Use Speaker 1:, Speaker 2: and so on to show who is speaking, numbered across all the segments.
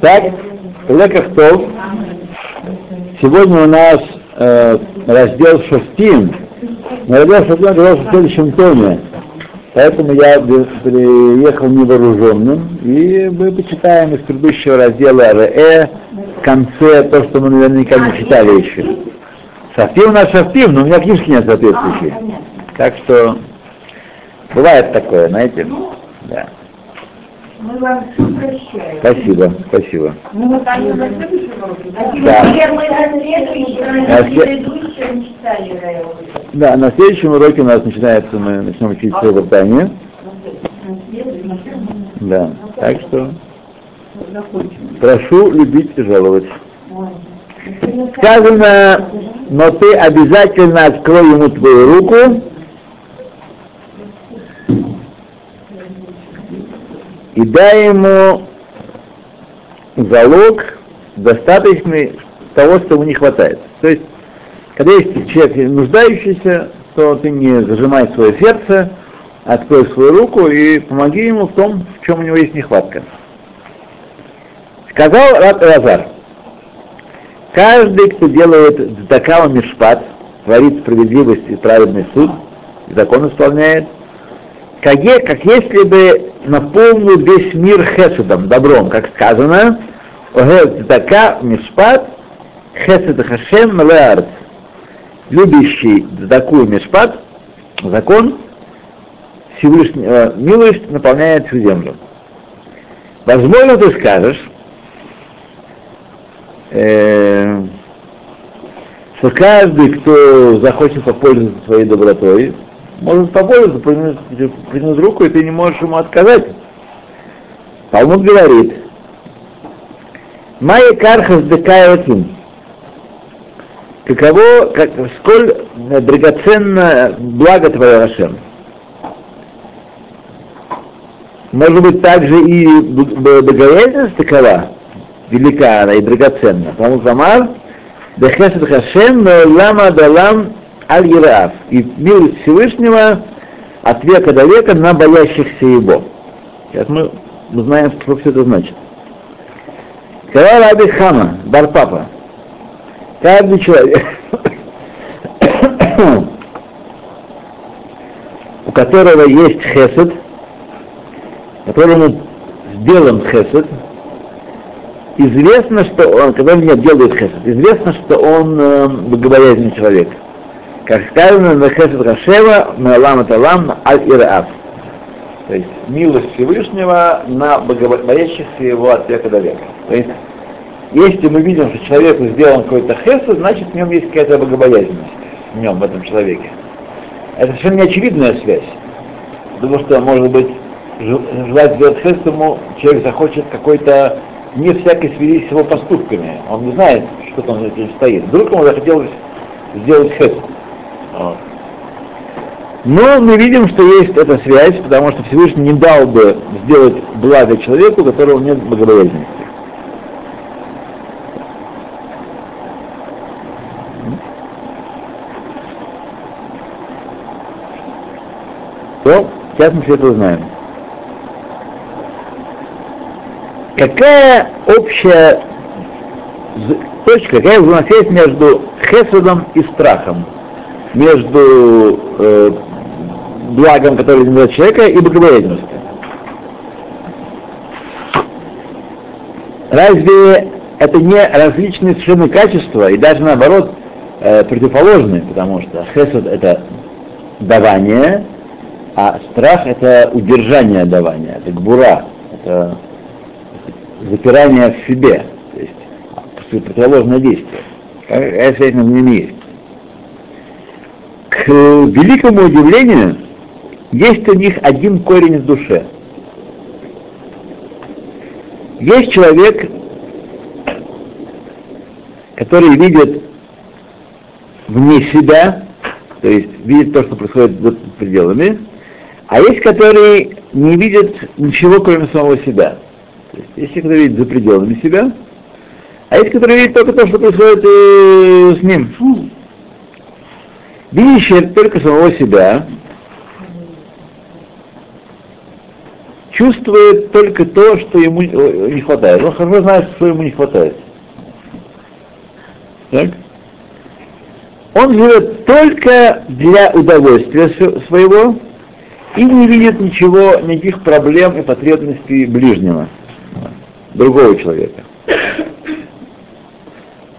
Speaker 1: Так, Лекахтов. Сегодня у нас э, раздел Шостин. Но раздел Шостин оказался в следующем томе. Поэтому я приехал невооруженным, и мы почитаем из предыдущего раздела РЭ в конце то, что мы наверняка не читали еще. Шафтим у нас шафтим, но у меня книжки нет соответствующие. Так что бывает такое, знаете. Да.
Speaker 2: Мы вам все прощаем.
Speaker 1: Спасибо, спасибо.
Speaker 2: Ну, вот они на следующем уроке, да?
Speaker 1: Да.
Speaker 2: Мы на следующем,
Speaker 1: На
Speaker 2: предыдущем читали.
Speaker 1: Да, на следующем уроке у нас начинается, мы начнем учить Севертание. Да, так что прошу любить и жаловать. Сказано, но ты обязательно открой ему твою руку и дай ему залог достаточный того, что ему не хватает. То есть, когда есть человек нуждающийся, то ты не зажимай свое сердце, открой свою руку и помоги ему в том, в чем у него есть нехватка. Сказал Раб Элазар, каждый, кто делает дзакава мишпат, творит справедливость и праведный суд, и закон исполняет, как, как если бы наполнил весь мир хеседом, добром, как сказано, «Огел дзака мишпат, хесед хашем мелеарц». Любящий дзаку и мишпат, закон, Всевышний, э, милость наполняет всю землю. Возможно, ты скажешь, э, что каждый, кто захочет попользоваться своей добротой, может попользоваться, протянуть, протянуть руку, и ты не можешь ему отказать. Талмуд говорит, Майя кархас декаятин. Каково, как, сколь э, драгоценно благо твое Ашем. Может быть, также и б- б- богоязненность такова, велика она и драгоценна. Потому что Амар, Дехесет Хашем, лама далам аль Ераав. И милость Всевышнего от века до века на боящихся его. Сейчас мы узнаем, что все это значит. Сказал Раби Хама, Барпапа, каждый человек, у которого есть хесед, которому сделан хесед, известно, что он, когда он не делает хесед, известно, что он э, богобоязненный человек. Как сказано, на хесед Рашева, на лам талам, аль ираав. То есть милость Всевышнего на боящихся его от века до века. То есть, если мы видим, что человеку сделан какой-то хесед, значит в нем есть какая-то богобоязненность в нем, в этом человеке. Это совершенно не очевидная связь. Потому что, может быть, жел- желать сделать хесед ему, человек захочет какой-то не всякой связи с его поступками. Он не знает, что там за этим стоит. Вдруг ему захотелось сделать хесед. Вот. Но мы видим, что есть эта связь, потому что Всевышний не дал бы сделать благо человеку, у которого нет богобоязненности. То, сейчас мы все это узнаем. Какая общая точка, какая взаимосвязь между хесадом и страхом? Между э, благом, которое изменяет человека, и богобоязненностью? Разве это не различные совершенно качества, и даже наоборот э, противоположные, потому что хесед это давание, а страх это удержание давания, это гбура, это запирание в себе, то есть противоположное действие. Какая связь между ними есть? К великому удивлению, есть у них один корень в душе. Есть человек, который видит вне себя, то есть видит то, что происходит за пределами, а есть, который не видит ничего, кроме самого себя. То есть есть, кто видит за пределами себя, а есть, который видит только то, что происходит э, с ним. Видящий только самого себя, чувствует только то, что ему э, не хватает. Он хорошо знает, что ему не хватает. Так? Он живет только для удовольствия своего и не видит ничего, никаких проблем и потребностей ближнего, другого человека.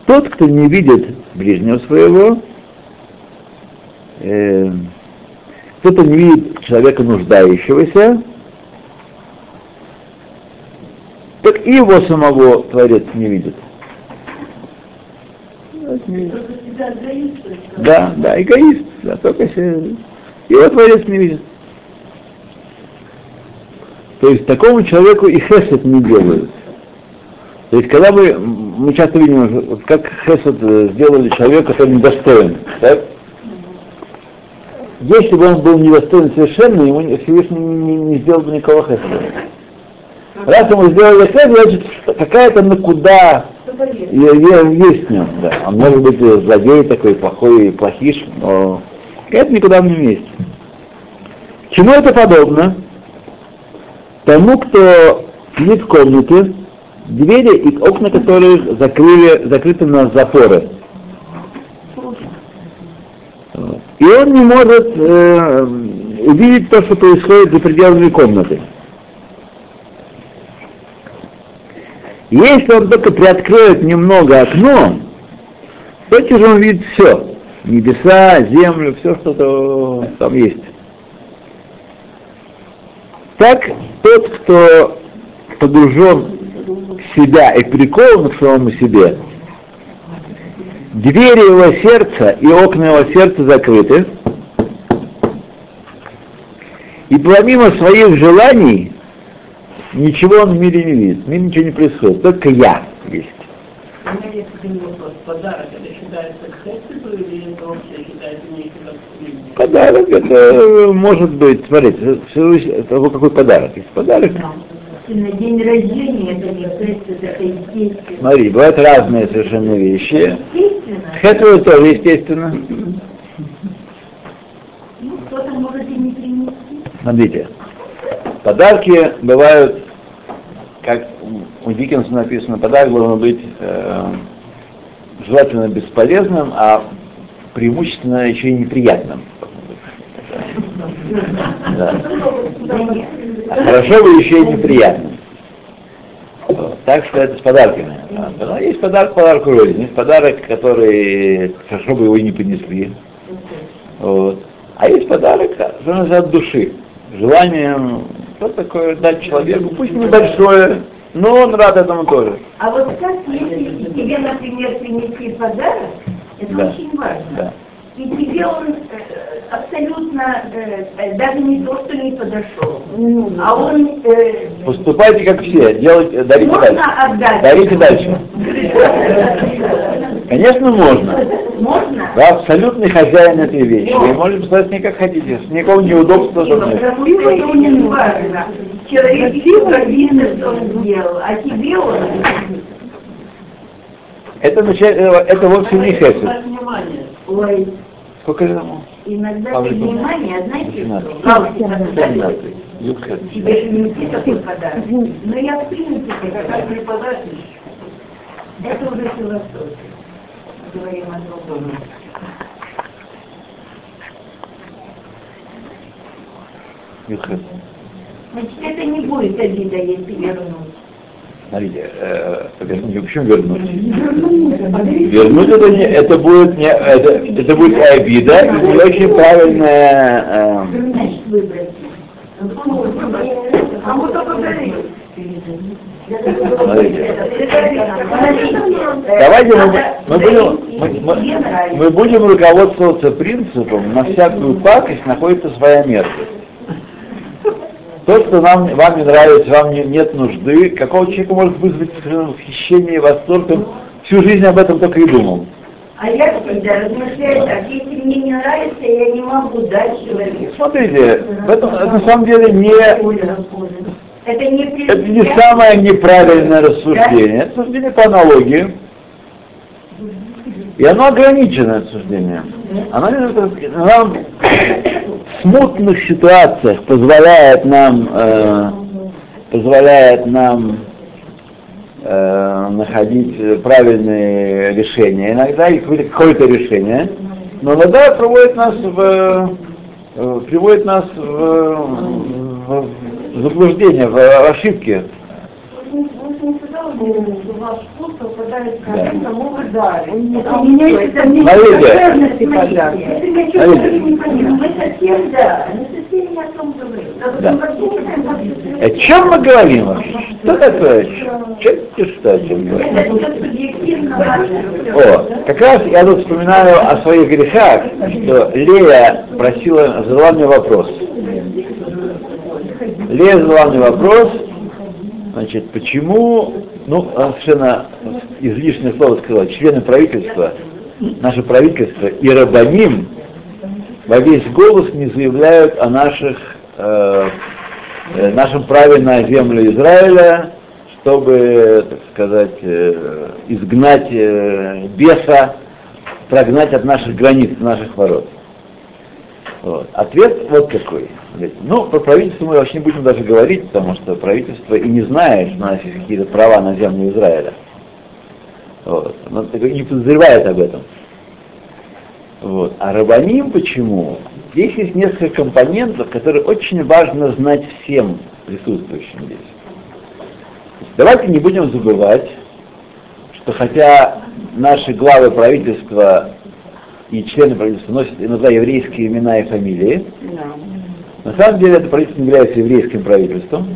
Speaker 1: Тот, кто не видит ближнего своего, э, кто-то не видит человека нуждающегося, так и его самого Творец не видит. Да, да, эгоист, да, только себе. Его Творец не видит. То есть такому человеку и хесед не делают. То есть когда мы, мы часто видим, как хесед сделали человека, который недостоин, так? Если бы он был недостоин совершенно, ему Всевышний не, не сделал бы никакого хеседа. Раз ему сделали хесед, значит, какая-то на куда есть в нем, да. Он может быть злодей такой, плохой, плохиш, но это никуда не вместе. Чему это подобно? Тому, кто сидит в комнате, двери и окна которых закрыли, закрыты на запоры. И он не может э, увидеть то, что происходит за пределами комнаты. Если он только приоткроет немного окно, то же он видит все. Небеса, землю, все, что там есть. Так тот, кто погружен в себя и прикован к самому себе, двери его сердца и окна его сердца закрыты, и помимо своих желаний ничего он в мире не видит, в мире ничего не происходит, только я есть.
Speaker 3: Подарок это считается к или это вообще считается
Speaker 1: Подарок это может быть, смотрите, это какой подарок. Есть подарок.
Speaker 2: На день рождения это не хесед, это естественно.
Speaker 1: Смотри, бывают разные совершенно вещи.
Speaker 2: Естественно.
Speaker 1: Хесед тоже естественно.
Speaker 2: Ну, кто-то может и не принести.
Speaker 1: Смотрите, подарки бывают, как у Диккенса написано, подарок должен быть э, желательно бесполезным, а преимущественно еще и неприятным. Да. А хорошо бы еще и неприятным. Вот. Так что это с подарками. Но есть подарок подарку рознь. Есть подарок, который хорошо бы его и не принесли. Вот. А есть подарок, что называется, от души. Желанием, что такое дать человеку, пусть небольшое, но он рад этому тоже.
Speaker 2: А вот как, если тебе, например, принесли подарок, это
Speaker 1: Да.
Speaker 2: очень важно.
Speaker 1: Да.
Speaker 2: И тебе он э, абсолютно э, даже не то, что не подошел, а он э,
Speaker 1: Поступайте как все, делайте, дарите
Speaker 2: можно
Speaker 1: дальше.
Speaker 2: отдать.
Speaker 1: Дарите дальше. Конечно, можно.
Speaker 2: Можно?
Speaker 1: Вы абсолютный хозяин этой вещи. Вы можете поставить не как хотите, с никакого неудобства. Чтобы нет.
Speaker 2: потому что это очень важно. Человек что он сделал, а тебе он...
Speaker 1: Это, это вовсе не хесед.
Speaker 3: внимание.
Speaker 2: Ой,
Speaker 1: Же ему?
Speaker 2: иногда
Speaker 1: Павел
Speaker 2: внимание, знаете, что? Тебе же не такой подарок. Но я в принципе, как преподаватель, это уже философия. Говорим о другом. Значит, это не будет обида, если вернуть.
Speaker 1: Смотрите, э, вернуть, почему вернуть? Вернуть это, не, это будет не, это, это будет обида и не очень правильная. э.
Speaker 2: А.
Speaker 1: Давайте мы, мы, будем, мы, мы- мы будем руководствоваться принципом, на всякую пакость находится своя мерзость. То, что нам, вам не нравится, вам не- нет нужды, какого человека может вызвать восхищение и восторг, он всю жизнь об этом только и думал.
Speaker 2: А я всегда размышляю так, если мне не нравится, я не могу дать человеку.
Speaker 1: Смотрите, в этом, это на самом деле не,
Speaker 2: Это не
Speaker 1: это не самое неправильное рассуждение, это рассуждение по аналогии. И оно ограниченное рассуждение. Оно не- нам в смутных ситуациях позволяет нам э, позволяет нам э, находить правильные решения иногда, и какое-то, какое-то решение, но иногда приводит нас в, э, приводит нас в, в заблуждение, в ошибки.
Speaker 2: Сказал, что ваш вкус совпадает с
Speaker 1: Да.
Speaker 2: картинкой новой дали.
Speaker 4: У меня есть.
Speaker 2: Это. Мы мы о. Мы
Speaker 1: чем мы говорим вообще? Что такое? Черти что, о чем говорим? О, как раз я тут вспоминаю о своих грехах, что Лея просила, задала мне вопрос. Лея задала мне вопрос, значит, почему, ну, совершенно излишнее слово сказала, члены правительства, наше правительство и Рабаним во весь голос не заявляют о наших, э, э, нашем праве на землю Израиля, чтобы, так сказать, э, изгнать э, беса, прогнать от наших границ, наших ворот. Вот. Ответ вот какой. Ну, про правительство мы вообще не будем даже говорить, потому что правительство и не знает, что у нас есть какие-то права на землю Израиля. Вот. Оно не подозревает об этом. Вот. А Рабаним почему? Здесь есть несколько компонентов, которые очень важно знать всем присутствующим здесь. Давайте не будем забывать, что хотя наши главы правительства и члены правительства носят иногда еврейские имена и фамилии, на самом деле это правительство не является еврейским правительством.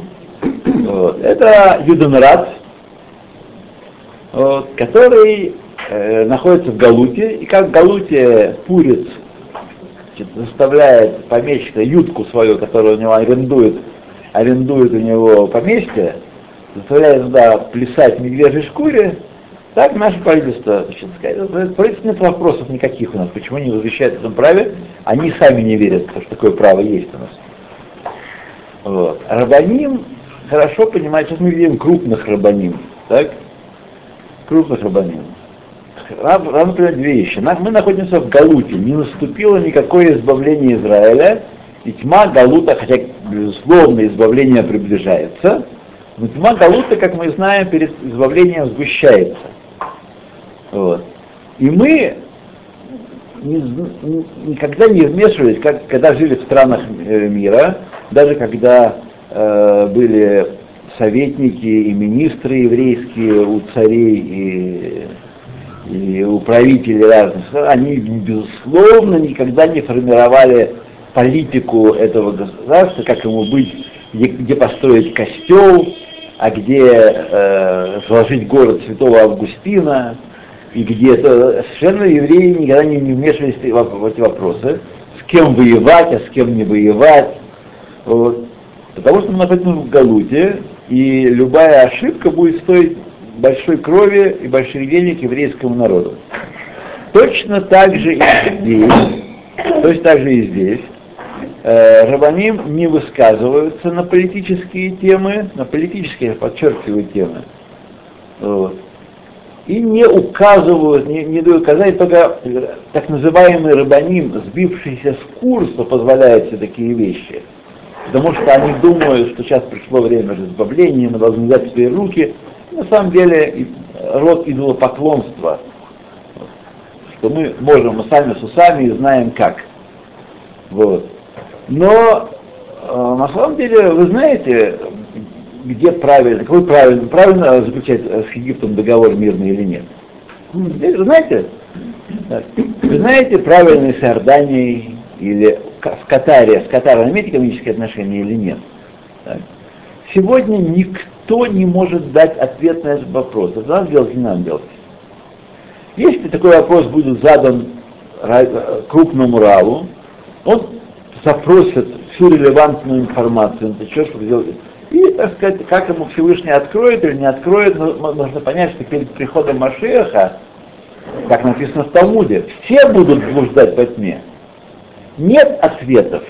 Speaker 1: Вот. Это Юденрат, вот, который э, находится в Галуте, и как в Галуте Пурец заставляет помещика Ютку свою, которую у него арендует, арендует у него поместье, заставляет туда плясать в медвежьей шкуре, так наше правительство, значит, сказать, правительство вопросов никаких у нас, почему они возвещают в этом праве, они сами не верят, что такое право есть у нас. Вот. Рабаним хорошо понимает, сейчас мы видим крупных рабаним, так? Крупных рабаним. Надо, надо понять две вещи. Мы находимся в Галуте, не наступило никакое избавление Израиля, и тьма Галута, хотя, безусловно, избавление приближается, но тьма Галута, как мы знаем, перед избавлением сгущается. Вот. И мы никогда не вмешивались, как, когда жили в странах э, мира, даже когда э, были советники и министры еврейские у царей и, и у правителей разных они, безусловно, никогда не формировали политику этого государства, как ему быть, где, где построить костел, а где э, сложить город Святого Августина, и где это совершенно евреи никогда не, не вмешивались в, эти вопросы, с кем воевать, а с кем не воевать. Вот. Потому что мы находимся в Галуте, и любая ошибка будет стоить большой крови и больших денег еврейскому народу. Точно так же и здесь, точно так же и здесь, э, Рабаним не высказываются на политические темы, на политические, я подчеркиваю, темы. Вот. И не указывают, не, не дают указать, только э, так называемый рабаним, сбившийся с курса, позволяет все такие вещи. Потому что они думают, что сейчас пришло время избавления, мы должны взять свои руки. На самом деле и- род идолопоклонства, что мы можем, мы сами с усами и знаем как. Вот. Но э, на самом деле, вы знаете, где правильно, какой правильно, правильно заключать э, с Египтом договор мирный или нет? Вы знаете? Знаете, правильно с Иорданией или в Катаре, с Катаром имеет экономические отношения или нет? Так. Сегодня никто не может дать ответ на этот вопрос. Это надо делать, не надо делать. Если такой вопрос будет задан э, крупному раву, он запросит всю релевантную информацию, на что, чтобы сделать. И, так сказать, как ему Всевышний откроет или не откроет, ну, нужно понять, что перед приходом Машеха, как написано в Талмуде, все будут блуждать во тьме. Нет ответов.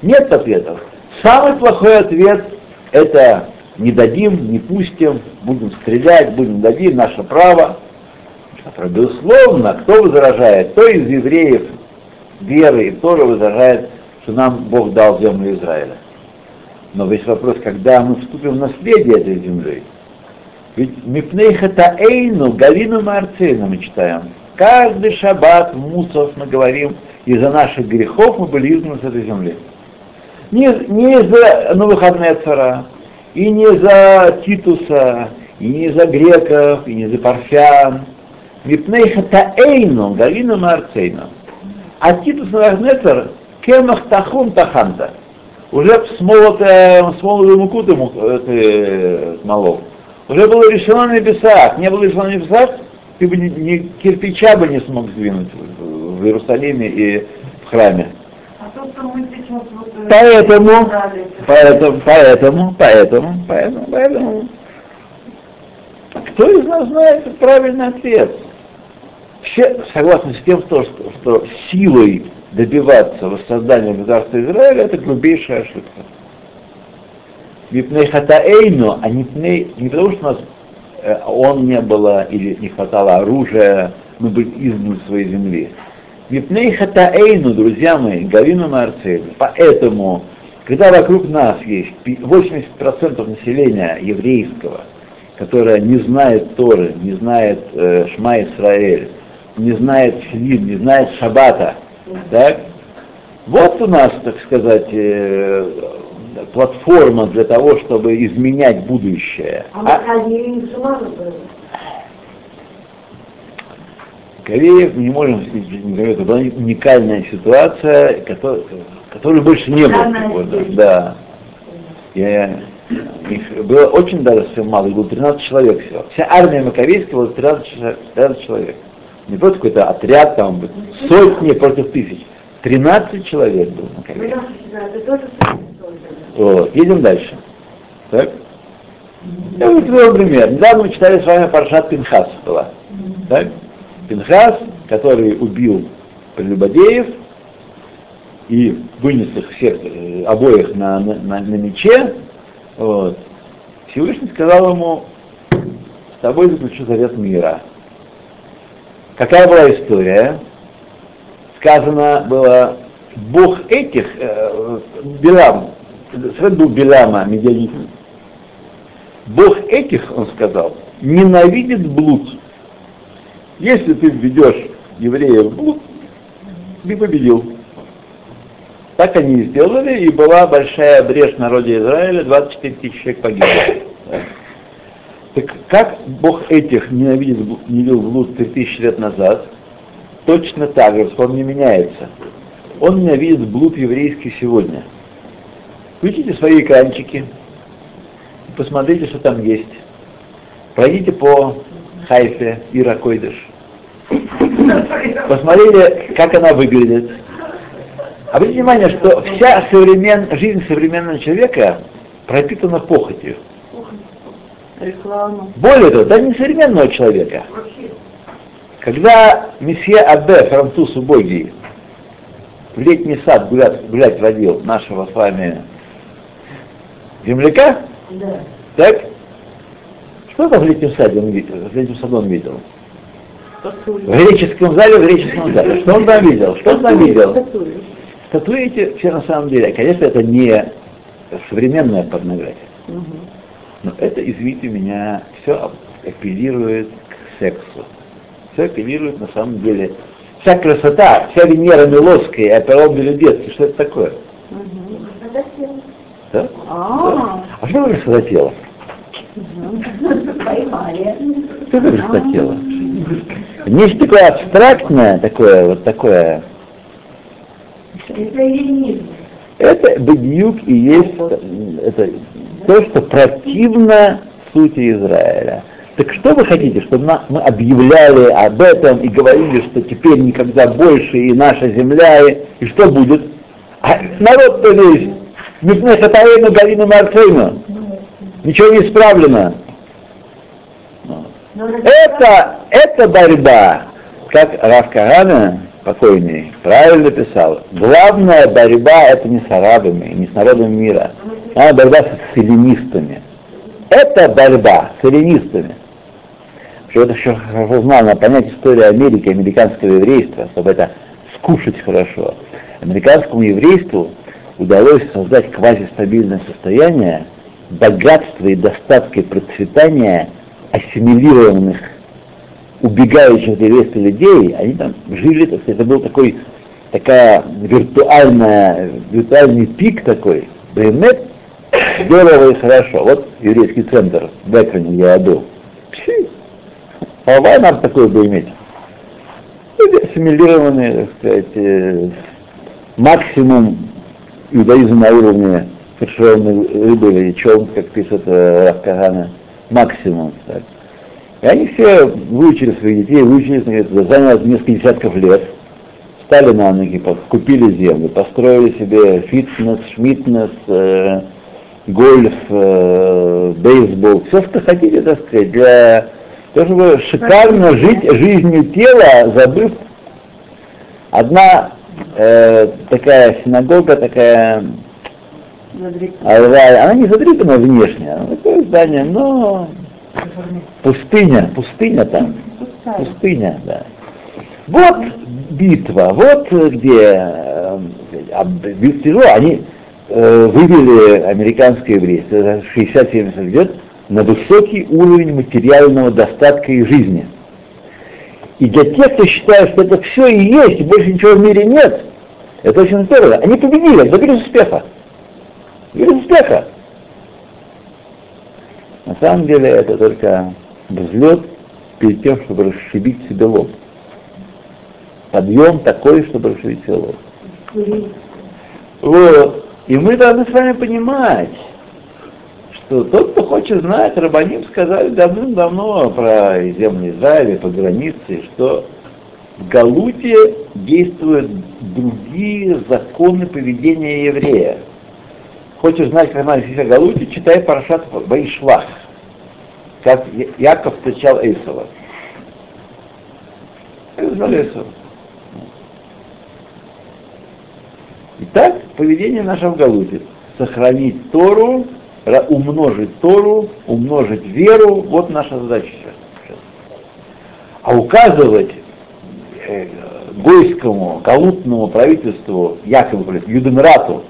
Speaker 1: Нет ответов. Самый плохой ответ – это не дадим, не пустим, будем стрелять, будем давить, наше право. Безусловно, кто возражает? Кто из евреев веры и тоже возражает, что нам Бог дал землю Израиля. Но весь вопрос, когда мы вступим в наследие этой земли. Ведь мипнейхата эйну, галину марцейну мы читаем. Каждый шаббат мусов мы говорим, из-за наших грехов мы были изгнаны с этой земли. Не, не из-за новых цара, и не за Титуса, и не за греков, и не за парфян. Мипнейхата эйну, галину марцейну. А Титус Навахнецер кемах тахун таханта. Уже смолотая, смолотую муку ты э, смолол. Уже было решено на небесах. Не было решено на небесах, ты бы ни, ни кирпича бы не смог сдвинуть в, Иерусалиме и в храме. Поэтому, поэтому, поэтому, поэтому, поэтому, поэтому, кто из нас знает правильный ответ? Все согласны с тем, что, что силой добиваться воссоздания государства Израиля это глубейшая ошибка. Мипней хатаэйну, а не, пней, не потому, что у нас э, он не было или не хватало оружия, мы были изгнаны своей земли. Мипней хатаэйну, друзья мои, Гавину Марцель. Поэтому, когда вокруг нас есть 80% населения еврейского, которое не знает Торы, не знает э, Шма Исраэль, не знает Филин, не знает Шабата, так? Вот у нас, так сказать, э, платформа для того, чтобы изменять будущее.
Speaker 2: А, а
Speaker 1: Кореев не можем говорить, это была уникальная ситуация, которой, которой больше не было. Да. Я, их было очень даже все мало, их было 13 человек всего. Вся армия Маковейская была 13, 13 человек. Не просто какой-то отряд, там, сотни против тысяч. 13 человек было. Вот, едем дальше. Так? Я вот привел пример. Недавно мы читали с вами Паршат Пинхас была. Так? Пинхас, который убил прелюбодеев и вынес их всех э, обоих на, на, на, на мече, вот. Всевышний сказал ему, с тобой заключу завет мира. Какая была история? Сказано было, Бог этих, э, Билам, Свет был Билама, медианит. Бог этих, он сказал, ненавидит блуд. Если ты введешь евреев в блуд, ты победил. Так они и сделали, и была большая брешь в народе Израиля, 24 тысячи человек погибло. Так как Бог этих ненавидит, не видел блуд 3000 лет назад, точно так же, он не меняется. Он ненавидит блуд еврейский сегодня. Включите свои экранчики посмотрите, что там есть. Пройдите по Хайфе и Ракойдыш. Посмотрите, как она выглядит. Обратите внимание, что вся современ... жизнь современного человека пропитана похотью.
Speaker 2: Реклама.
Speaker 1: Более того, даже не современного человека. Когда месье Абе, француз убогий, в летний сад гулять, гулять водил нашего с вами земляка?
Speaker 2: Да.
Speaker 1: Так? Что там в летнем саде он видел? В летнем саду он видел? В греческом зале, в греческом зале. Что он там видел? Что он там видел? Статуи эти все на самом деле, конечно, это не современная порнография. Но это, извините меня, все апеллирует к сексу. Все апеллирует на самом деле. Вся красота, вся Венера Миловская, Аперон Белюдецкий, что это такое? Да?
Speaker 2: А,
Speaker 1: А что такое красотело?
Speaker 2: поймали.
Speaker 1: Что такое красотело? Нечто такое абстрактное, такое, вот такое.
Speaker 2: Это.
Speaker 1: Это бедюк и есть это, то, что противно сути Израиля. Так что вы хотите, чтобы мы объявляли об этом и говорили, что теперь никогда больше и наша земля, и, и что будет? А народ-то весь, Мифне Хатаэйну Галину Марцейну. Ничего не исправлено.
Speaker 2: Но
Speaker 1: Это, это борьба, как Раф Кагана, покойный, правильно писал. Главная борьба это не с арабами, не с народами мира, а борьба с эллинистами. Это борьба с эллинистами. Что это еще хорошо знал, надо понять историю Америки, американского еврейства, чтобы это скушать хорошо. Американскому еврейству удалось создать квазистабильное состояние богатства и достатка и процветания ассимилированных, убегающих от еврейства людей, они там жили, так сказать, это был такой, такая виртуальная, виртуальный пик такой, Беймет, здорово и хорошо. Вот еврейский центр Экроне я был. Давай нам такое бы иметь. Люди ассимилированные, так сказать, э, максимум иудаизма на уровне фаршированной рыбы или чем, как пишет э, Рафкагана, максимум. Так. И они все выучили своих детей, выучили, говорит, занялось несколько десятков лет, стали на ноги, купили землю, построили себе фитнес, шмитнес, э, гольф, э, бейсбол, все, что хотите, так сказать, для того, чтобы шикарно жить жизнью тела, забыв. Одна э, такая синагога, такая Алвай, она не задрипана внешне, она такое здание, но пустыня, пустыня там, пустыня, да. Вот битва, вот где э, а, тяжело, они э, вывели американское еврейство, 60-70 лет, на высокий уровень материального достатка и жизни. И для тех, кто считает, что это все и есть, и больше ничего в мире нет, это очень здорово. Они победили, добились успеха. Добились успеха. На самом деле это только взлет перед тем, чтобы расшибить себе лоб. Подъем такой, чтобы расшибить себе лоб. Вот. И мы должны с вами понимать, что тот, кто хочет знать, Рабаним сказали давным-давно про земли Израиля, по границе, что в Галуте действуют другие законы поведения еврея. Хочешь знать, как надо себя Галуте, читай Парашат Ваишлах, как Яков встречал Эйсова. Эйсова. Итак, поведение наше в Галуте. Сохранить Тору умножить Тору, умножить веру, вот наша задача сейчас. А указывать э, гойскому, галутному правительству, якобы Юденрату,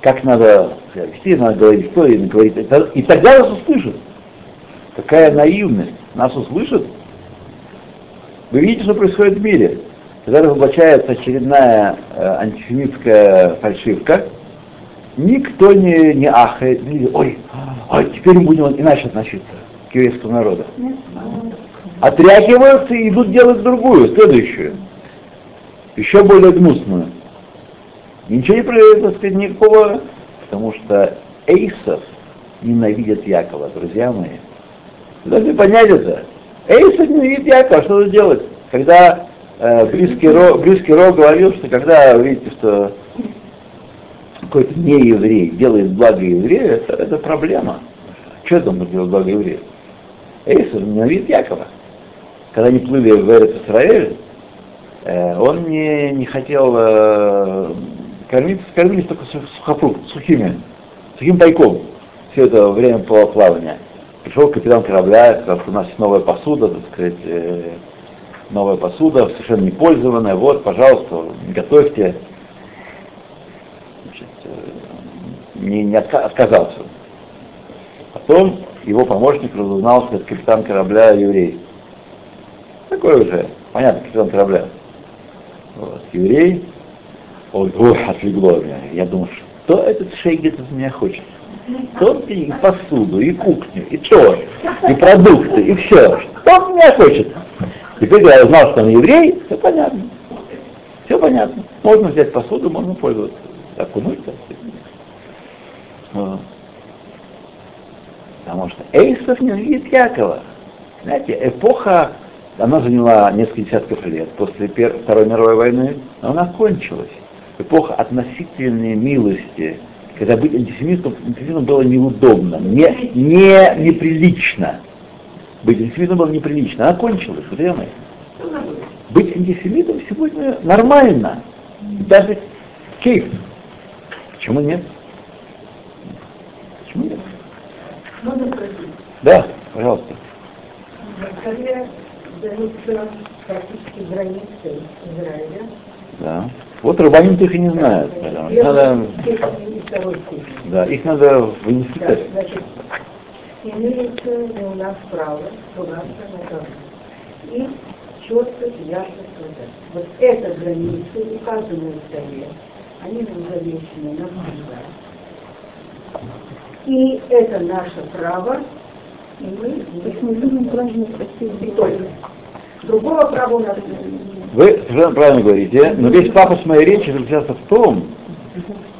Speaker 1: как надо вести, надо говорить, что и говорить, и тогда нас услышат. Какая наивность, нас услышат. Вы видите, что происходит в мире. Когда разоблачается очередная э, антисемитская фальшивка, никто не, не ахает, не ой, ой, теперь мы будем иначе относиться к еврейскому народу. Отряхиваются и идут делать другую, следующую, еще более гнусную. Ничего не происходит, сказать, никакого, потому что Эйсов ненавидят Якова, друзья мои. Вы должны понять это. Эйсов ненавидит Якова, что же делать? Когда близкий, Ро, близкий Ро говорил, что когда видите, что какой-то не еврей делает благо еврею, это, это проблема. Что это он делать благо еврею? Эйсов ненавидит Якова. Когда они плыли в Эрец Израиль, э, он не, не хотел э, кормиться, кормились только сухофрукт, сухими, сухим пайком все это время плавания. Пришел капитан корабля, сказал, что у нас новая посуда, так сказать, э, новая посуда, совершенно не пользованная, вот, пожалуйста, готовьте не, не отказался. Потом его помощник разузнал, что это капитан корабля еврей. Такой уже, понятно, капитан корабля. Вот, еврей, ой, ой, отлегло меня. Я думал, что этот шейгет от меня хочет? Только и посуду, и кухню, и то, и продукты, и все. Что он меня хочет? Теперь, я узнал, что он еврей, все понятно. Все понятно. Можно взять посуду, можно пользоваться. Окунуться. Потому что Эйсов не видит Якова. Знаете, эпоха, она заняла несколько десятков лет после Второй мировой войны, но она кончилась. Эпоха относительной милости, когда быть антисемитом, антисемитом было неудобно, не, не неприлично. Быть антисемитом было неприлично. Она кончилась, друзья мои. Быть антисемитом сегодня нормально. Даже кейф. Почему нет? Почему нет?
Speaker 2: Можно спросить?
Speaker 1: Да, пожалуйста.
Speaker 2: Когда даются практически границы Израиля,
Speaker 1: Да. Вот рабаним их и не знают. их надо, да, их надо вынести
Speaker 4: Да, значит, имеется у нас право ссылаться на закон. И четко и ясно сказать. Вот эта граница, указанная в столе, они нам завешены навсегда. И это наше право, и мы и только. Другого права у нас нет.
Speaker 1: Вы совершенно правильно говорите, но весь пафос моей речи заключается в том,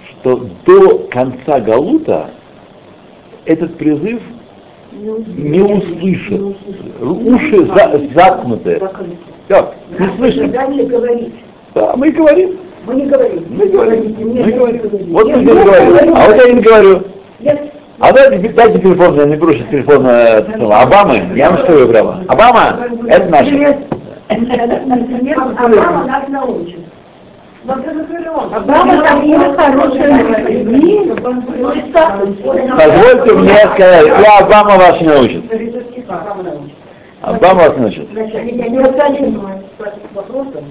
Speaker 1: что до конца Галута этот призыв не услышат. Уши за- заткнуты. Как? Не
Speaker 4: говорить.
Speaker 1: Да, мы говорим.
Speaker 4: Мы не говорим.
Speaker 1: Мы говорим. Мы говорим. Вот мы говорим. А вот я не говорю. А дайте, дайте телефон, я не беру сейчас телефон э, Обамы. Я вам скажу прямо. Обама, это наш.
Speaker 4: Обама нас научит.
Speaker 1: Позвольте мне сказать, я Обама вас не научит.
Speaker 4: Обама
Speaker 1: вас не научит.
Speaker 4: Значит, я не с вопросом.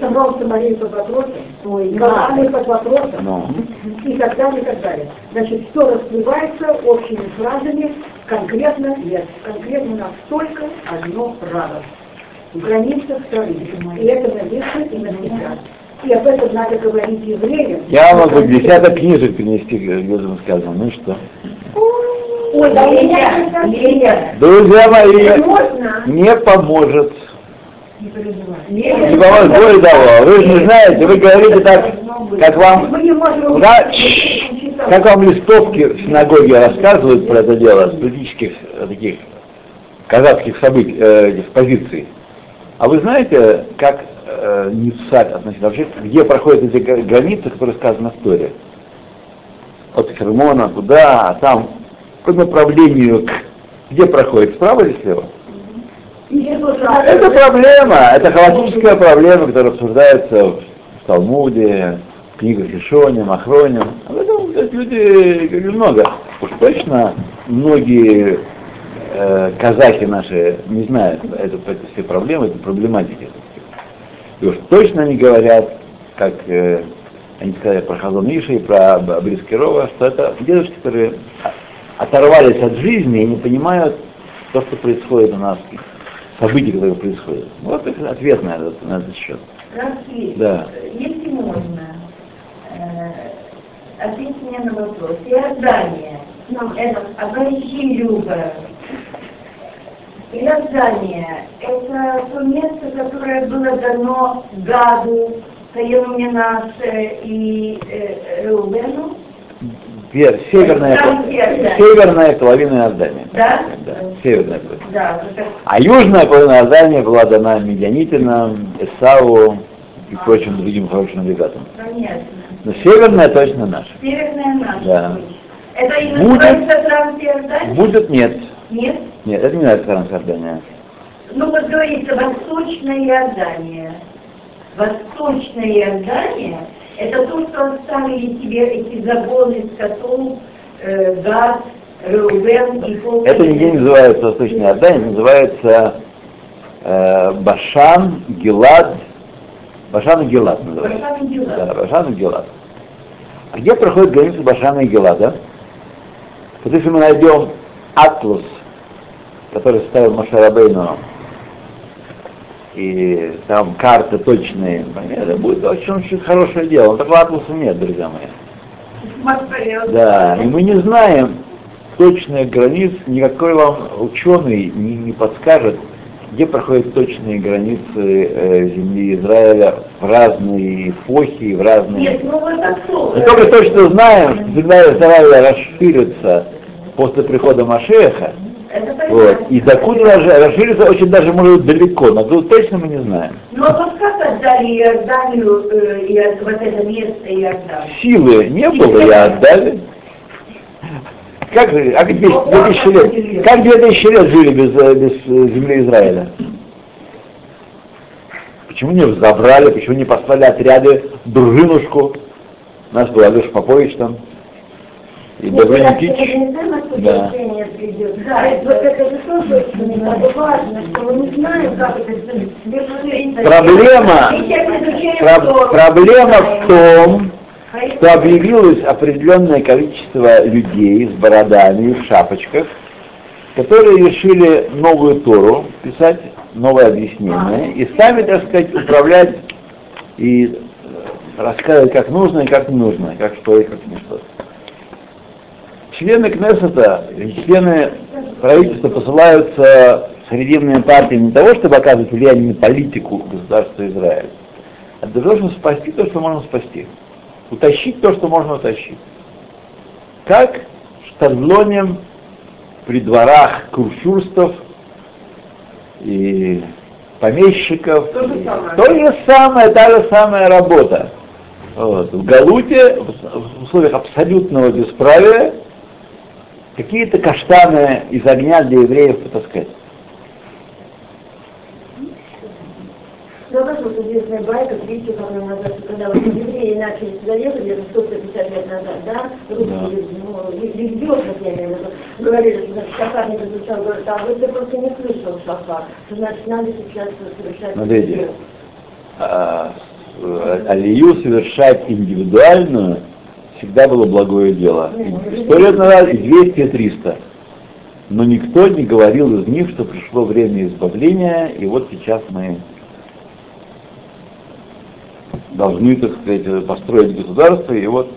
Speaker 4: Собрался Мария под вопросом, Галаны под вопросом, и так далее, и так далее. Значит, все расплывается общими фразами, конкретно нет. Конкретно у нас только одно право. Граница вторых. И это навечно и навсегда. И об этом надо говорить евреям.
Speaker 1: Я могу десяток книжек принести, где там сказано. Ну и что?
Speaker 4: Ой, Леня, Леня,
Speaker 1: Друзья мои, не поможет.
Speaker 4: Не
Speaker 1: Не поможет более того. Вы же не знаете, вы говорите так, как вам,
Speaker 4: не
Speaker 1: да, как вам листовки в синагоге рассказывают про это дело, с политических э, таких казахских событий, э, позиций. А вы знаете, как э, Ницаль относится, вообще, где проходят эти гра- границы, которые сказаны в Торе? От Хермона туда, а там по направлению к... Где проходит, справа или слева? Это проблема, это халатическая проблема, которая обсуждается в Талмуде, в книгах Ишоне, Махроне. Об этом говорят люди говорили много. Уж точно многие э, казахи наши не знают эту, эту все проблемы, эту проблематики. И уж точно они говорят, как э, они сказали про Хазон Иша и про Брискирова, что это дедушки, которые оторвались от жизни и не понимают то, что происходит у нас, события, которые происходят. Вот это ответ на этот, на этот счет.
Speaker 2: Рафи,
Speaker 1: Да.
Speaker 2: если можно, э, ответьте мне на вопрос. Иордания, ну, это обращи Люба. Иордания, это то место, которое было дано Гаду, Таену Менаше и э, Рубену,
Speaker 1: Вер- северная,
Speaker 2: Там север.
Speaker 1: северная половина Иордании.
Speaker 2: Да?
Speaker 1: Да, северная половина.
Speaker 2: да.
Speaker 1: А южная половина Иордании была дана Медианитинам, Исаву и прочим другим хорошим навигатам.
Speaker 2: понятно.
Speaker 1: Но северная точно наша.
Speaker 2: Северная наша.
Speaker 1: Да.
Speaker 2: Это и
Speaker 1: Будет.
Speaker 2: называется Трансиордания?
Speaker 1: Будет нет.
Speaker 2: Нет?
Speaker 1: Нет, это не называется Трансиордания.
Speaker 2: Ну, вот говорится, Восточная Иордания. Восточная Иордания – это то, что оставили тебе эти загоны скотов, э, Гад, Реубен и пол.
Speaker 1: Это нигде не называется Восточная Иордания, называется э, Башан, Гилад, Башан и Гилад называется.
Speaker 2: Башан и Гилад.
Speaker 1: Да, Башан и Гилад. А где проходит граница Башана и Гилада? Вот если мы найдем атлас, который ставил Машарабейну, и там карты точные, это будет очень-очень хорошее дело. Но такого атласа нет, друзья мои. Да, и мы не знаем точных границ, никакой вам ученый не, не подскажет, где проходят точные границы э, земли Израиля в разные эпохи, в разные...
Speaker 2: Нет, ну вот так
Speaker 1: Мы только точно знаем, что земля Израиля расширится после прихода Машеха. Вот, и докуда даже расширится очень даже может быть далеко, но тут точно мы не знаем.
Speaker 2: Ну, а вот как отдали Иорданию, э, и вот это место Иорданию?
Speaker 1: Силы не было и отдали. Как а как 2000 лет, как 2000 лет жили без, э, без э, земли Израиля? Почему не забрали, почему не послали отряды дружинушку? Нас был Алеша Попович там. И Бавлин
Speaker 2: когда
Speaker 1: Кич,
Speaker 2: организуемое
Speaker 1: Да.
Speaker 2: Да, вот это же тоже важно, что мы не знаем, как это.
Speaker 1: Проблема- Про- проблема в том, что объявилось определенное количество людей с бородами в шапочках, которые решили новую Тору писать, новое объяснение, и сами, так сказать, управлять и э, рассказывать, как нужно и как не нужно, как что и как не что. Члены Кнессета, члены правительства посылаются срединными партиями не для того, чтобы оказывать влияние на политику государства Израиль, а для того, чтобы спасти то, что можно спасти. Утащить то, что можно утащить. Как штадлонем при дворах курфюрстов и помещиков.
Speaker 4: То же самое.
Speaker 1: То же самое, та же самая работа. Вот. В Галуте, в условиях абсолютного бесправия, какие-то каштаны из огня для евреев потаскать.
Speaker 2: Ну, а вот известная байка, видите, как она назад, когда вот евреи начали сюда ехать, где-то 150 лет назад, да, русские, ну, религиозно, я имею в виду, говорили, что, значит, шафар не прозвучал, говорят, а вот ты просто не слышал шафар, что, значит, надо сейчас совершать...
Speaker 1: Смотрите. А, э, алию совершать индивидуальную всегда было благое дело. Сто лет назад, и 200, и 300. Но никто не говорил из них, что пришло время избавления, и вот сейчас мы должны, так сказать, построить государство, и вот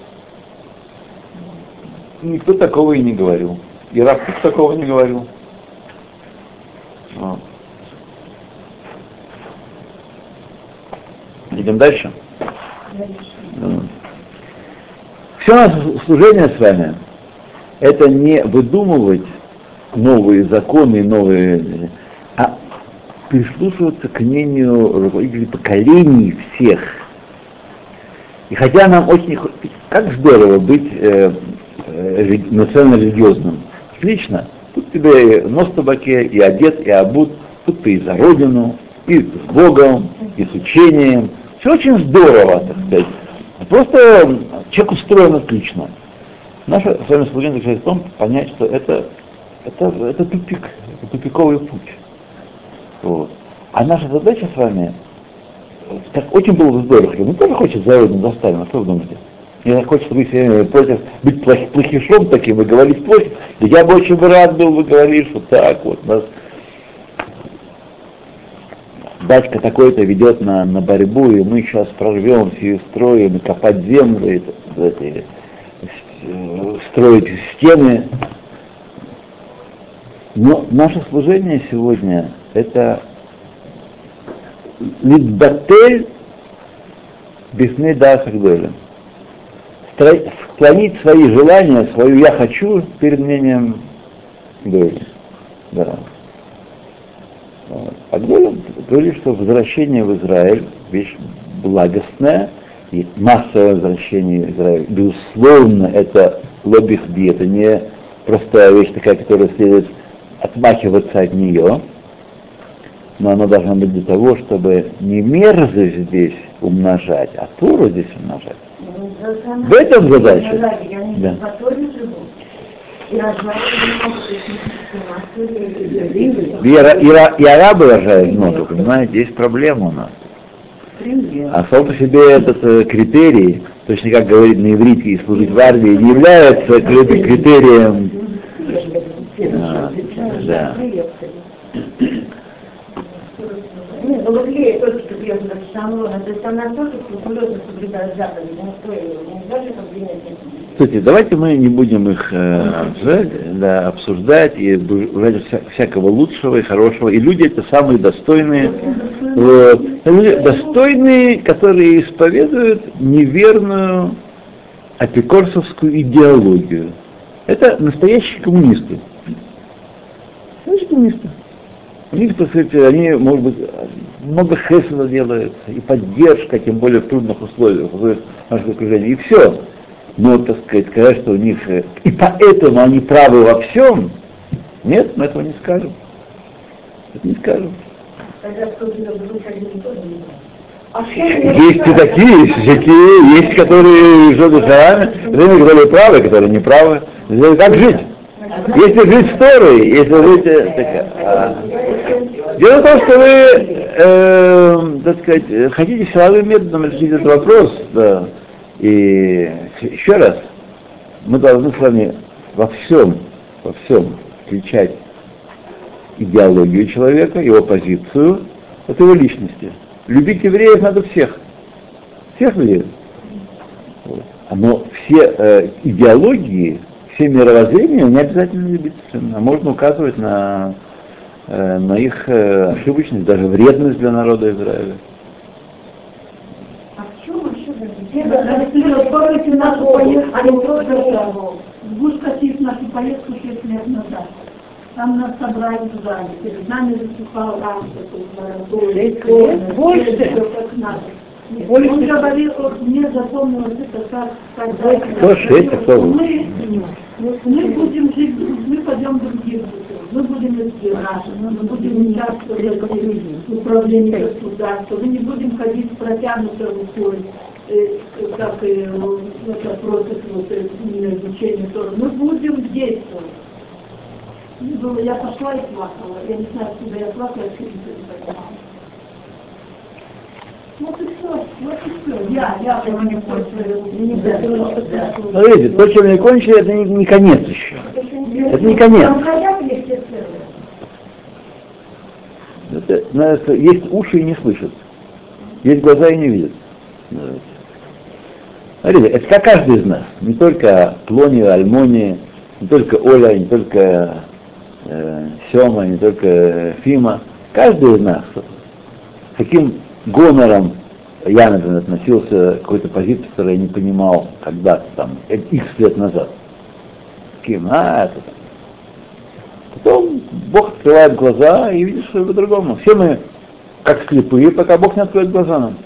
Speaker 1: никто такого и не говорил. И Рафик такого не говорил. Вот. Идем дальше. Все наше служение с вами это не выдумывать новые законы, новые, а прислушиваться к мнению руководителей поколений всех. И хотя нам очень, как здорово быть э, э, рели- национально-религиозным. Отлично. Тут тебе и нос в табаке, и одет, и обут, тут ты и за Родину, и с Богом, и с учением. Все очень здорово, так сказать. Просто человек устроен отлично. Наше с вами служение заключается в том, понять, что это, это, это тупик, это тупиковый путь. Вот. А наша задача с вами, э, так очень было бы здорово, ну тоже хочет за Родину заставим, а что вы думаете? Мне так хочется быть все против, быть плох- плохишом таким и говорить против. Да я бы очень рад был, вы говоришь, вот так вот. Нас батька такой-то ведет на, на борьбу, и мы сейчас прорвемся и строим, и копать землю, и, это, и, э, строить стены. Но наше служение сегодня это лидбатель бифней дасахдолем. Склонить свои желания, свою я хочу перед мнением Гойля. Да. А Гойля говорит, что возвращение в Израиль вещь благостная, и массовое возвращение в Израиль, безусловно, это лобихби, это не простая вещь такая, которая следует отмахиваться от нее, но оно должно быть для того, чтобы не мерзость здесь умножать, а Тору здесь умножать. В этом задача. Да. И, и ара- и арабы рожают много, понимаете, есть проблема у нас. А сам по себе этот э, критерий, точно как говорит на иврите, и служить в армии, не является кри- критерием. А, да.
Speaker 2: Ну вот ей только что приехала в Шамрона, то есть она тоже скрупулезно соблюдает заповеди, ну что ее, не даже обвинять
Speaker 1: Слушайте, давайте мы не будем их э, обсуждать, да, обсуждать и вся- всякого лучшего и хорошего. И люди это самые достойные, вот. Достойные, которые исповедуют неверную апикорсовскую идеологию. Это настоящие коммунисты. Настоящие коммунисты. У них, так сказать, они, может быть, много хесена делают, и поддержка, тем более в трудных условиях, в условиях нашего окружения, и все. Но, так сказать, сказать, что у них, э, и поэтому они правы во всем, нет, мы этого не скажем. Это не скажем.
Speaker 4: А
Speaker 1: Есть и такие, такие, есть, которые живут словами, время, которые правы, которые не правы. Как жить? Если жить с Торой, если жить... так, а, Дело в том, что вы, э, так сказать, хотите силовым методом решить этот вопрос, да, и еще раз, мы должны с вами во всем, во всем отличать идеологию человека, его позицию от его личности. Любить евреев надо всех. Всех. Вот. Но все э, идеологии, все мировоззрения не обязательно любить. А можно указывать на, э, на их э, ошибочность, даже вредность для народа Израиля.
Speaker 2: А в чем ошибка?
Speaker 4: Вспомните нашу поездку
Speaker 3: В Гуш-Катив нашу поездку 6 лет назад. Там нас собрали в зале. Перед нами выступал Рам, такой
Speaker 4: Шесть лет? Больше?
Speaker 3: как надо. Он говорил, мне запомнилось это как.
Speaker 1: Кто шесть, а кто вы?
Speaker 3: мы, мы будем жить, мы пойдем другим. Мы будем избираться, мы будем участвовать в управлении государством, мы не будем ходить с протянутой рукой, э, как и э, это против вот, э, изучения Тора. Мы будем действовать. Ну, Я пошла и плакала. Я не знаю, откуда я плакала, я ничего не понимала. Вот вот и не.
Speaker 1: Ну, видите, то, чем они кончили, это не, не конец еще. Это не конец. Это, знаете, есть уши и не слышат. Есть глаза и не видят. Смотрите, это как каждый из нас. Не только Плони, Альмони, не только Оля, не только э, Сема, не только Фима. Каждый из нас каким гонором я, например, относился к какой-то позиции, которую я не понимал когда-то, там, x лет назад. Каким, а, это там. Потом Бог открывает глаза и видишь что по-другому. Все мы как слепые, пока Бог не откроет глаза нам.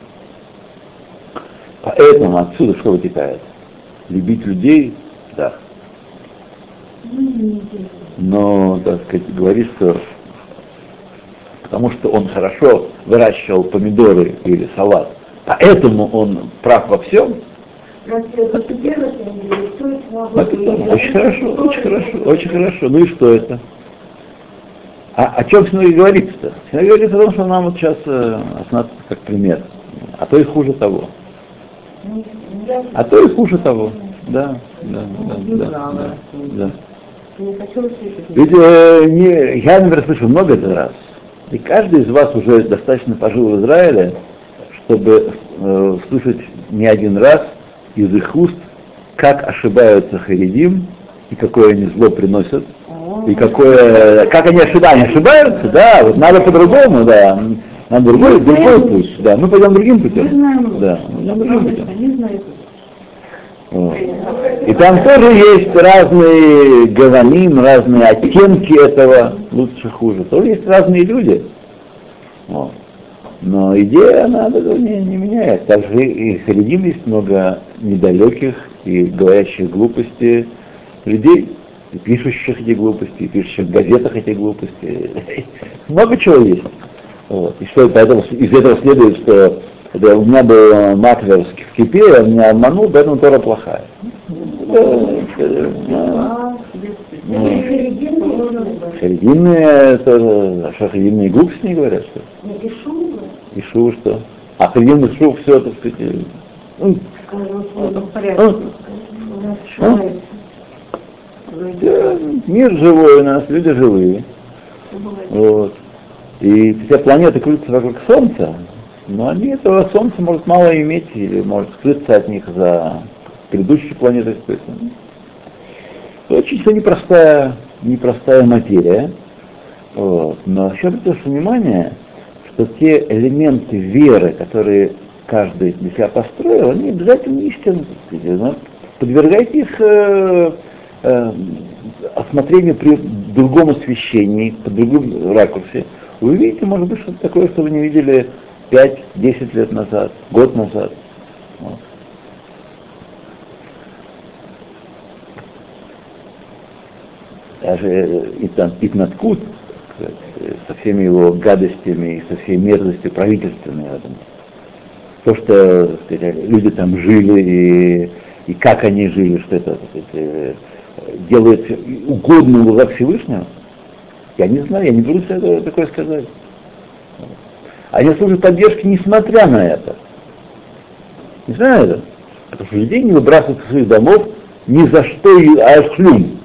Speaker 1: Поэтому отсюда что вытекает? Любить людей, да. Но, так сказать, говоришь, что потому что он хорошо выращивал помидоры или салат, поэтому он прав во всем,
Speaker 2: и-
Speaker 1: очень хорошо, очень хорошо, очень хорошо. Ну и что это? А о чем Синой говорится-то? Синой говорится о том, что нам вот сейчас э, остановиться как пример. А то и хуже того. А то и хуже того. Да, да, да, да, да, да.
Speaker 2: хочу услышать.
Speaker 1: Ведь э, не, я, например, слышал много этот раз. И каждый из вас уже достаточно пожил в Израиле, чтобы э, слышать не один раз из их уст, как ошибаются харидим, и какое они зло приносят, и какое, как они ошибаются, они ошибаются, да, вот надо по-другому, да, надо другой, другой путь, да, мы пойдем другим путем, да, мы пойдем другим путем. И там тоже есть разные гаваним, разные оттенки этого, лучше, хуже. Тоже есть разные люди. Вот. Но идея, она этого не, не меняет. Также и среди есть много недалеких и говорящих глупости людей, и пишущих эти глупости, и пишущих в газетах эти глупости. Много чего есть. Вот. И что поэтому из этого следует, что это у меня был маклер в кипе, он меня обманул, поэтому Тора плохая. Ну, Харидимные тоже, а что харидимные глупости не говорят, что?
Speaker 2: Пишу,
Speaker 1: И шу что? А харидимных шу все, так сказать, ну, ну, э, мир живой у нас, люди живые. Вот. И вся планета крутится вокруг Солнца, но они этого Солнца может мало иметь или может скрыться от них за предыдущей планетой какой-то. Очень все непростая, непростая материя. Вот. Но еще обратите внимание, что те элементы веры, которые каждый для себя построил, они обязательно истинны. Но Подвергайте их э, э, осмотрению при другом освещении, по другом ракурсе. Вы увидите, может быть, что-то такое, что вы не видели 5-10 лет назад, год назад. Вот. Даже Итнаткут со всеми его гадостями и со всей мерзостью правительственной в то, что сказать, люди там жили и, и как они жили, что это сказать, э, делает угодным в глазах Всевышнего, я не знаю, я не буду себе такое сказать. Они служат поддержки, несмотря на это. Несмотря на это. Потому что людей не выбрасывают из своих домов ни за что, и- а шлюм.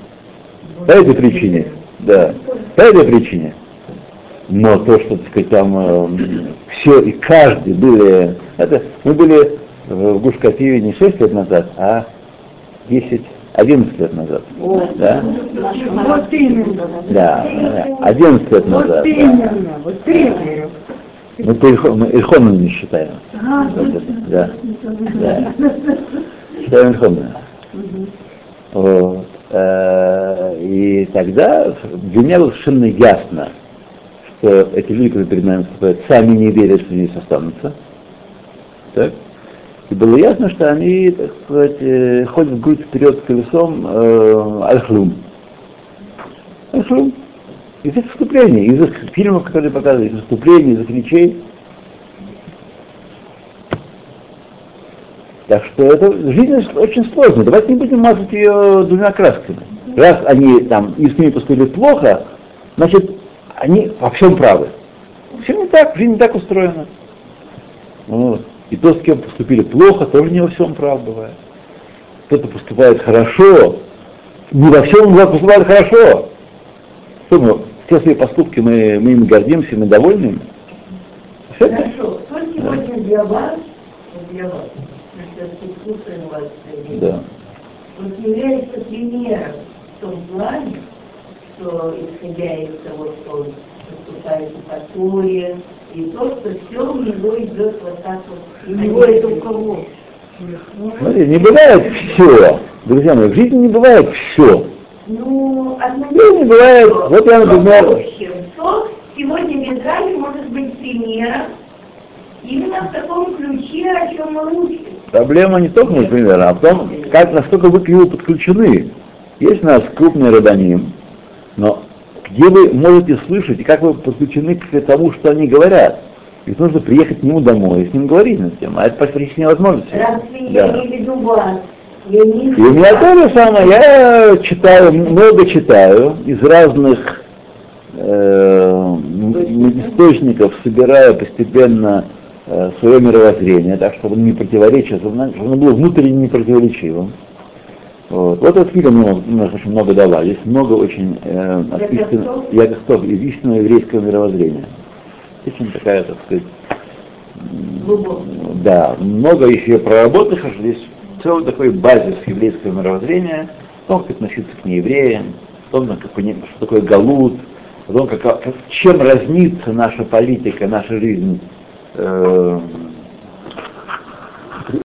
Speaker 1: По этой причине. Да. По этой причине. Но то, что, так сказать, там все и каждый были... Это, мы были в Гушкативе не 6 лет назад, а 10, 11 лет назад. Да?
Speaker 3: Вот именно.
Speaker 1: Да, 11 лет назад.
Speaker 3: Вот
Speaker 1: да.
Speaker 3: именно, вот именно.
Speaker 1: Мы по Ильхону не считаем. Это, да.
Speaker 3: да.
Speaker 1: Считаем Ильхону. Вот. Э, И тогда для меня было совершенно ясно, что эти люди, которые перед нами выступают, сами не верят, что здесь останутся. Так? И было ясно, что они, так сказать, э, ходят в грудь вперед колесом э, Аль-Хлум. Аль-Хлум. Из их выступлений, из их фильмов, которые показывают, из выступлений, из их речей. Так что это жизнь очень сложная. Давайте не будем мазать ее двумя красками. Раз они там и с ними поступили плохо, значит, они во всем правы. Все не так, жизнь не так устроена. Вот. И то, с кем поступили плохо, тоже не во всем прав бывает. Кто-то поступает хорошо, не во всем поступает хорошо. Что мы, все свои поступки мы, мы им гордимся, мы довольны. Все?
Speaker 2: Хорошо, что сегодня для вас, для вас, слушаем вас,
Speaker 1: Да.
Speaker 2: вот является примером в том плане, что исходя из того, что он поступает по Торе, и то, что все у него идет вот так вот.
Speaker 3: У него это у кого?
Speaker 1: Смотри, не бывает все. Друзья мои, в жизни не бывает все.
Speaker 2: Ну,
Speaker 1: Ну, не бывает. Вот я, например-
Speaker 2: сегодня в Израиле может быть примером именно в таком ключе, о чем мы учим.
Speaker 1: Проблема не только, например, а в том, как, насколько вы к нему подключены. Есть у нас крупный рабаним, но где вы можете слышать и как вы подключены к тому, что они говорят. Ведь нужно приехать к нему домой и с ним говорить на тему, а это практически невозможно.
Speaker 2: Разве
Speaker 1: Да.
Speaker 2: я не веду вас?
Speaker 1: И у меня то же самое, я читаю, много читаю, из разных э, источников собираю постепенно э, свое мировоззрение, так чтобы оно не противоречило, чтобы оно было внутренне непротиворечивым. Вот. вот этот фильм мне, мне очень много дала. Здесь много очень э, от истин- из истинного еврейского мировоззрения. Очень такая, так сказать,
Speaker 2: глубоко.
Speaker 1: да, много еще проработанных, аж здесь целый такой базис еврейского мировоззрения, о том, как относиться к неевреям, о том, как, что такое галут, о том, как, как- чем разнится наша политика, наша жизнь э,